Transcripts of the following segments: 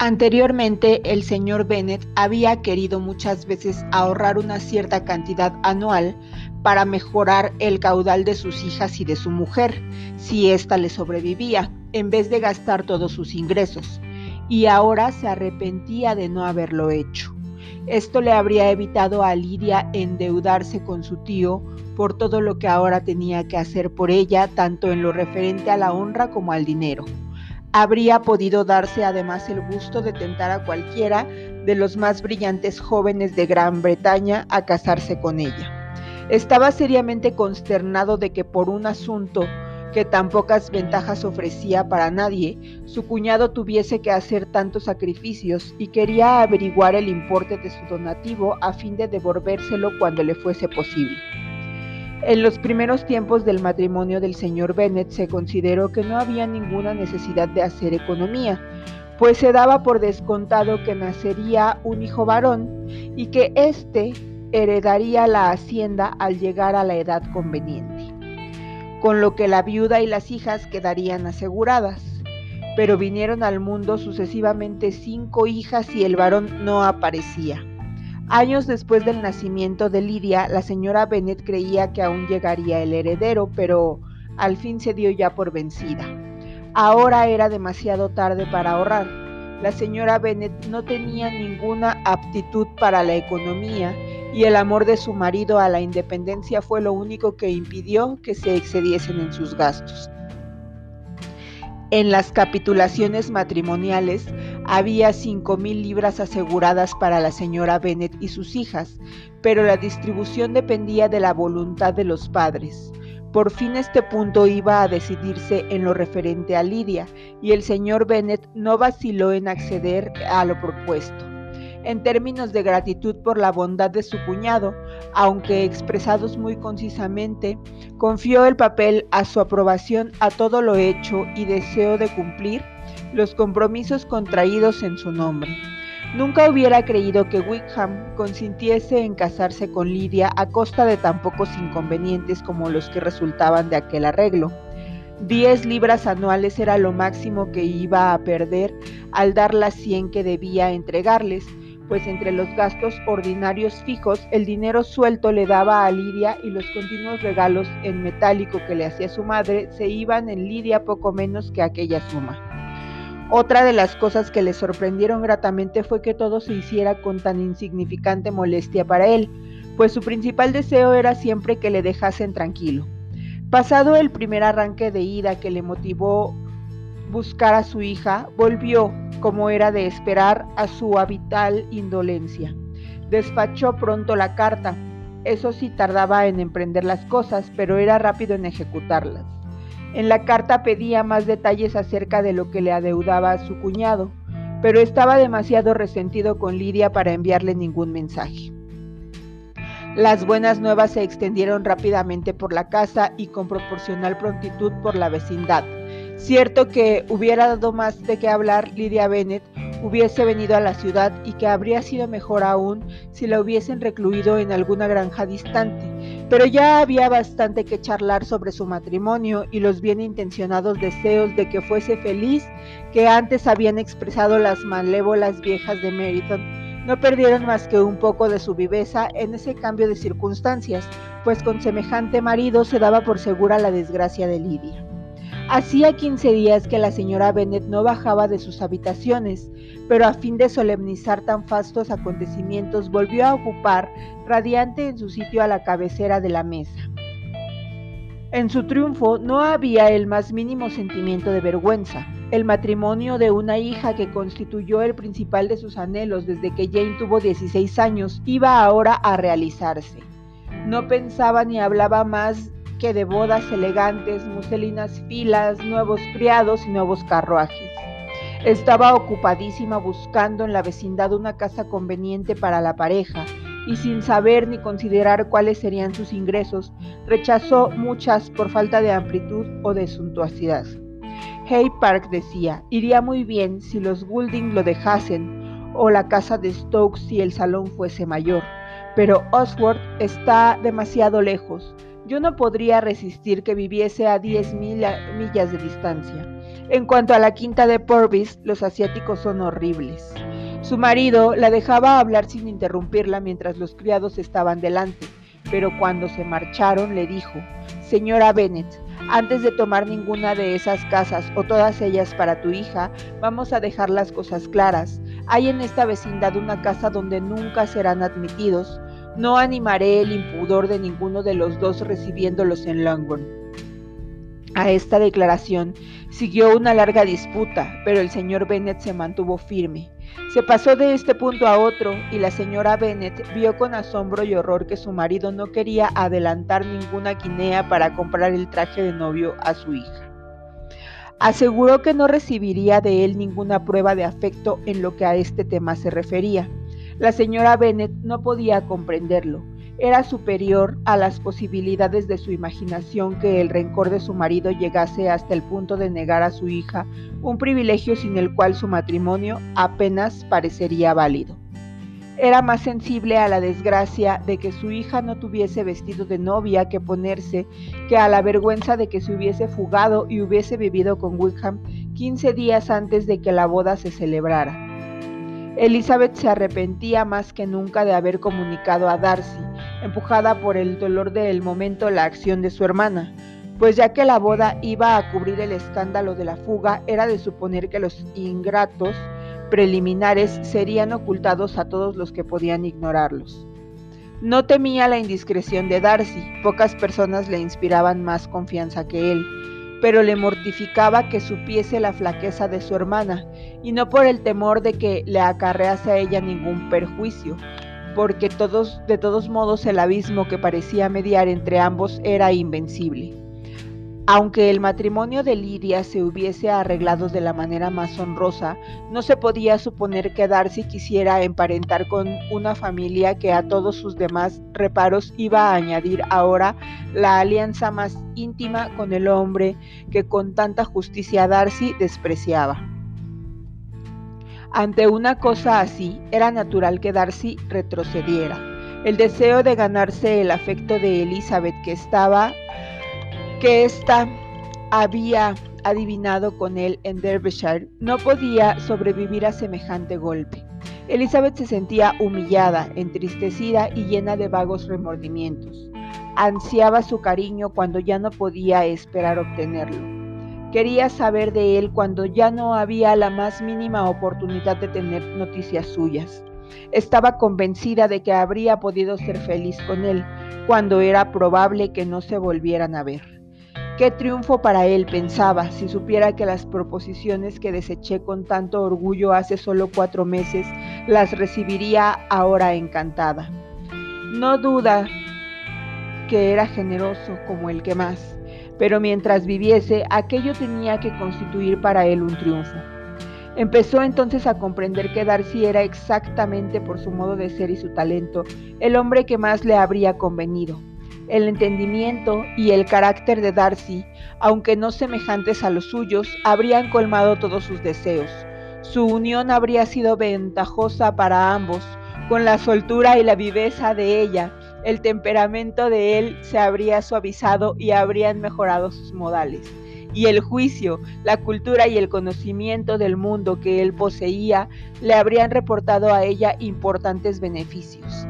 Anteriormente, el señor Bennet había querido muchas veces ahorrar una cierta cantidad anual para mejorar el caudal de sus hijas y de su mujer, si ésta le sobrevivía, en vez de gastar todos sus ingresos, y ahora se arrepentía de no haberlo hecho. Esto le habría evitado a Lidia endeudarse con su tío por todo lo que ahora tenía que hacer por ella, tanto en lo referente a la honra como al dinero habría podido darse además el gusto de tentar a cualquiera de los más brillantes jóvenes de Gran Bretaña a casarse con ella. Estaba seriamente consternado de que por un asunto que tan pocas ventajas ofrecía para nadie, su cuñado tuviese que hacer tantos sacrificios y quería averiguar el importe de su donativo a fin de devolvérselo cuando le fuese posible. En los primeros tiempos del matrimonio del señor Bennet se consideró que no había ninguna necesidad de hacer economía, pues se daba por descontado que nacería un hijo varón y que éste heredaría la hacienda al llegar a la edad conveniente, con lo que la viuda y las hijas quedarían aseguradas. Pero vinieron al mundo sucesivamente cinco hijas y el varón no aparecía. Años después del nacimiento de Lidia, la señora Bennet creía que aún llegaría el heredero, pero al fin se dio ya por vencida. Ahora era demasiado tarde para ahorrar. La señora Bennet no tenía ninguna aptitud para la economía y el amor de su marido a la independencia fue lo único que impidió que se excediesen en sus gastos. En las capitulaciones matrimoniales había cinco mil libras aseguradas para la señora Bennet y sus hijas, pero la distribución dependía de la voluntad de los padres. Por fin este punto iba a decidirse en lo referente a Lidia, y el señor Bennet no vaciló en acceder a lo propuesto en términos de gratitud por la bondad de su cuñado, aunque expresados muy concisamente, confió el papel a su aprobación a todo lo hecho y deseo de cumplir los compromisos contraídos en su nombre. Nunca hubiera creído que Wickham consintiese en casarse con Lidia a costa de tan pocos inconvenientes como los que resultaban de aquel arreglo. Diez libras anuales era lo máximo que iba a perder al dar las cien que debía entregarles, pues entre los gastos ordinarios fijos, el dinero suelto le daba a Lidia y los continuos regalos en metálico que le hacía su madre se iban en Lidia poco menos que aquella suma. Otra de las cosas que le sorprendieron gratamente fue que todo se hiciera con tan insignificante molestia para él, pues su principal deseo era siempre que le dejasen tranquilo. Pasado el primer arranque de ida que le motivó buscar a su hija, volvió, como era de esperar, a su habitual indolencia. Despachó pronto la carta. Eso sí tardaba en emprender las cosas, pero era rápido en ejecutarlas. En la carta pedía más detalles acerca de lo que le adeudaba a su cuñado, pero estaba demasiado resentido con Lidia para enviarle ningún mensaje. Las buenas nuevas se extendieron rápidamente por la casa y con proporcional prontitud por la vecindad. Cierto que hubiera dado más de qué hablar Lidia Bennett hubiese venido a la ciudad y que habría sido mejor aún si la hubiesen recluido en alguna granja distante, pero ya había bastante que charlar sobre su matrimonio y los bien intencionados deseos de que fuese feliz que antes habían expresado las malévolas viejas de Meriton no perdieron más que un poco de su viveza en ese cambio de circunstancias, pues con semejante marido se daba por segura la desgracia de Lidia. Hacía 15 días que la señora Bennet no bajaba de sus habitaciones, pero a fin de solemnizar tan fastos acontecimientos volvió a ocupar, radiante en su sitio a la cabecera de la mesa. En su triunfo no había el más mínimo sentimiento de vergüenza. El matrimonio de una hija que constituyó el principal de sus anhelos desde que Jane tuvo 16 años iba ahora a realizarse. No pensaba ni hablaba más de bodas elegantes, muselinas filas, nuevos criados y nuevos carruajes. Estaba ocupadísima buscando en la vecindad una casa conveniente para la pareja y sin saber ni considerar cuáles serían sus ingresos, rechazó muchas por falta de amplitud o de suntuosidad. Hay Park decía, iría muy bien si los Goulding lo dejasen, o la casa de Stokes si el salón fuese mayor, pero Oswald está demasiado lejos, yo no podría resistir que viviese a 10 millas de distancia. En cuanto a la quinta de Purvis, los asiáticos son horribles. Su marido la dejaba hablar sin interrumpirla mientras los criados estaban delante, pero cuando se marcharon le dijo, Señora Bennett, antes de tomar ninguna de esas casas o todas ellas para tu hija, vamos a dejar las cosas claras. Hay en esta vecindad una casa donde nunca serán admitidos. No animaré el impudor de ninguno de los dos recibiéndolos en Longbourn. A esta declaración siguió una larga disputa, pero el señor Bennett se mantuvo firme. Se pasó de este punto a otro y la señora Bennett vio con asombro y horror que su marido no quería adelantar ninguna guinea para comprar el traje de novio a su hija. Aseguró que no recibiría de él ninguna prueba de afecto en lo que a este tema se refería. La señora Bennett no podía comprenderlo era superior a las posibilidades de su imaginación que el rencor de su marido llegase hasta el punto de negar a su hija un privilegio sin el cual su matrimonio apenas parecería válido. Era más sensible a la desgracia de que su hija no tuviese vestido de novia que ponerse que a la vergüenza de que se hubiese fugado y hubiese vivido con Wickham 15 días antes de que la boda se celebrara. Elizabeth se arrepentía más que nunca de haber comunicado a Darcy, empujada por el dolor del momento, la acción de su hermana, pues ya que la boda iba a cubrir el escándalo de la fuga, era de suponer que los ingratos preliminares serían ocultados a todos los que podían ignorarlos. No temía la indiscreción de Darcy, pocas personas le inspiraban más confianza que él, pero le mortificaba que supiese la flaqueza de su hermana, y no por el temor de que le acarrease a ella ningún perjuicio, porque todos, de todos modos el abismo que parecía mediar entre ambos era invencible. Aunque el matrimonio de Lidia se hubiese arreglado de la manera más honrosa, no se podía suponer que Darcy quisiera emparentar con una familia que a todos sus demás reparos iba a añadir ahora la alianza más íntima con el hombre que con tanta justicia Darcy despreciaba. Ante una cosa así, era natural que Darcy retrocediera. El deseo de ganarse el afecto de Elizabeth que estaba que ésta había adivinado con él en Derbyshire, no podía sobrevivir a semejante golpe. Elizabeth se sentía humillada, entristecida y llena de vagos remordimientos. Ansiaba su cariño cuando ya no podía esperar obtenerlo. Quería saber de él cuando ya no había la más mínima oportunidad de tener noticias suyas. Estaba convencida de que habría podido ser feliz con él cuando era probable que no se volvieran a ver. Qué triunfo para él, pensaba, si supiera que las proposiciones que deseché con tanto orgullo hace solo cuatro meses las recibiría ahora encantada. No duda que era generoso como el que más, pero mientras viviese aquello tenía que constituir para él un triunfo. Empezó entonces a comprender que Darcy era exactamente por su modo de ser y su talento el hombre que más le habría convenido el entendimiento y el carácter de Darcy, aunque no semejantes a los suyos, habrían colmado todos sus deseos. Su unión habría sido ventajosa para ambos. Con la soltura y la viveza de ella, el temperamento de él se habría suavizado y habrían mejorado sus modales. Y el juicio, la cultura y el conocimiento del mundo que él poseía le habrían reportado a ella importantes beneficios.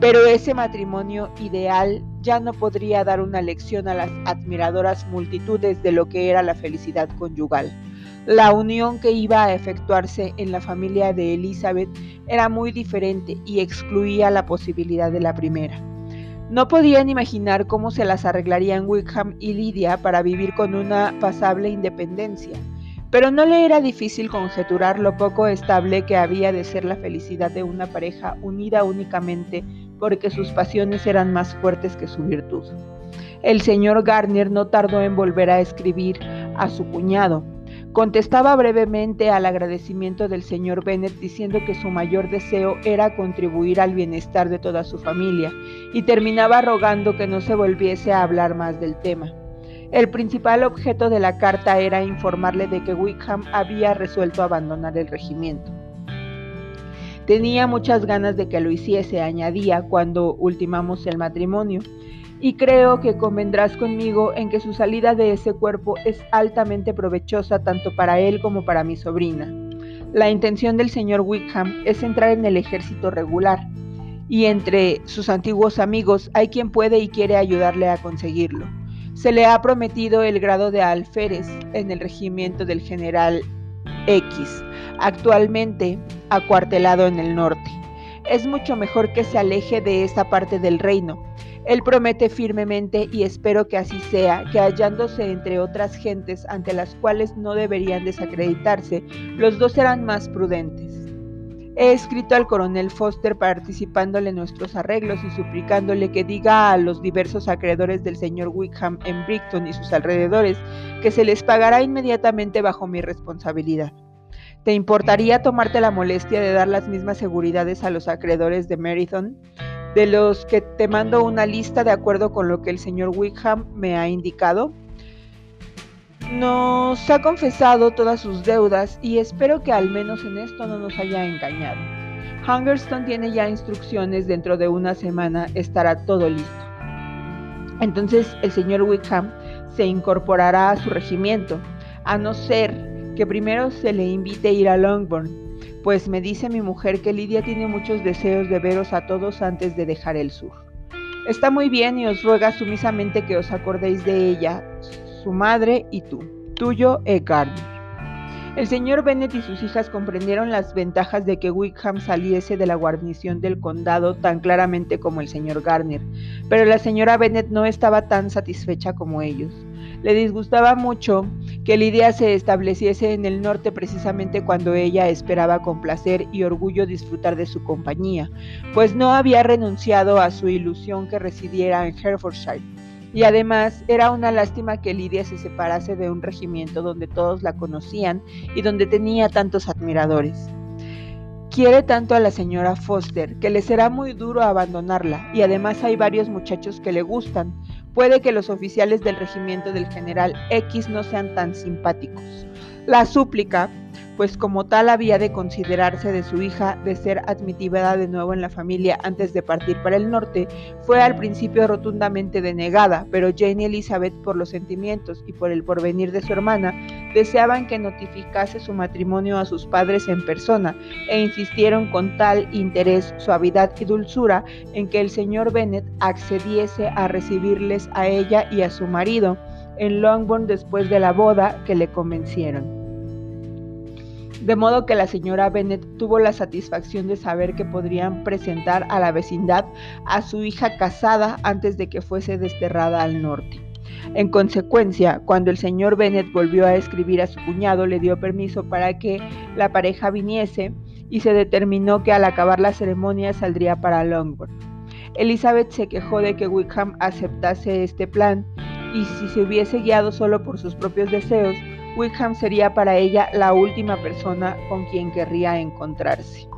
Pero ese matrimonio ideal ya no podría dar una lección a las admiradoras multitudes de lo que era la felicidad conyugal. La unión que iba a efectuarse en la familia de Elizabeth era muy diferente y excluía la posibilidad de la primera. No podían imaginar cómo se las arreglarían Wickham y Lydia para vivir con una pasable independencia, pero no le era difícil conjeturar lo poco estable que había de ser la felicidad de una pareja unida únicamente porque sus pasiones eran más fuertes que su virtud. El señor Garnier no tardó en volver a escribir a su cuñado. Contestaba brevemente al agradecimiento del señor Bennet diciendo que su mayor deseo era contribuir al bienestar de toda su familia y terminaba rogando que no se volviese a hablar más del tema. El principal objeto de la carta era informarle de que Wickham había resuelto abandonar el regimiento. Tenía muchas ganas de que lo hiciese, añadía cuando ultimamos el matrimonio. y creo que convendrás conmigo en que su salida de ese cuerpo es altamente provechosa tanto para él como para mi sobrina. La intención del señor Wickham es entrar en el ejército regular, y entre sus antiguos amigos hay quien puede y quiere ayudarle a conseguirlo. Se le ha prometido el grado de alférez en el regimiento del general X, actualmente acuartelado en el norte. Es mucho mejor que se aleje de esa parte del reino. Él promete firmemente, y espero que así sea, que hallándose entre otras gentes ante las cuales no deberían desacreditarse, los dos serán más prudentes. He escrito al coronel Foster participándole en nuestros arreglos y suplicándole que diga a los diversos acreedores del señor Wickham en Brighton y sus alrededores que se les pagará inmediatamente bajo mi responsabilidad. ¿Te importaría tomarte la molestia de dar las mismas seguridades a los acreedores de Meriton, de los que te mando una lista de acuerdo con lo que el señor Wickham me ha indicado? Nos ha confesado todas sus deudas y espero que al menos en esto no nos haya engañado. Hungerstone tiene ya instrucciones, dentro de una semana estará todo listo. Entonces el señor Wickham se incorporará a su regimiento, a no ser que primero se le invite a ir a Longbourn, pues me dice mi mujer que Lidia tiene muchos deseos de veros a todos antes de dejar el sur. Está muy bien y os ruega sumisamente que os acordéis de ella, su madre y tú. Tuyo, E. Gardner. El señor Bennet y sus hijas comprendieron las ventajas de que Wickham saliese de la guarnición del condado tan claramente como el señor Gardner, pero la señora Bennet no estaba tan satisfecha como ellos. Le disgustaba mucho que Lidia se estableciese en el norte precisamente cuando ella esperaba con placer y orgullo disfrutar de su compañía, pues no había renunciado a su ilusión que residiera en Herefordshire y además era una lástima que Lidia se separase de un regimiento donde todos la conocían y donde tenía tantos admiradores. Quiere tanto a la señora Foster que le será muy duro abandonarla y además hay varios muchachos que le gustan. Puede que los oficiales del regimiento del general X no sean tan simpáticos. La súplica pues como tal había de considerarse de su hija de ser admitida de nuevo en la familia antes de partir para el norte, fue al principio rotundamente denegada, pero Jane y Elizabeth, por los sentimientos y por el porvenir de su hermana, deseaban que notificase su matrimonio a sus padres en persona e insistieron con tal interés, suavidad y dulzura en que el señor Bennet accediese a recibirles a ella y a su marido en Longbourn después de la boda que le convencieron de modo que la señora Bennet tuvo la satisfacción de saber que podrían presentar a la vecindad a su hija casada antes de que fuese desterrada al norte. En consecuencia, cuando el señor Bennet volvió a escribir a su cuñado, le dio permiso para que la pareja viniese y se determinó que al acabar la ceremonia saldría para Longbourn. Elizabeth se quejó de que Wickham aceptase este plan y si se hubiese guiado solo por sus propios deseos, Wickham sería para ella la última persona con quien querría encontrarse.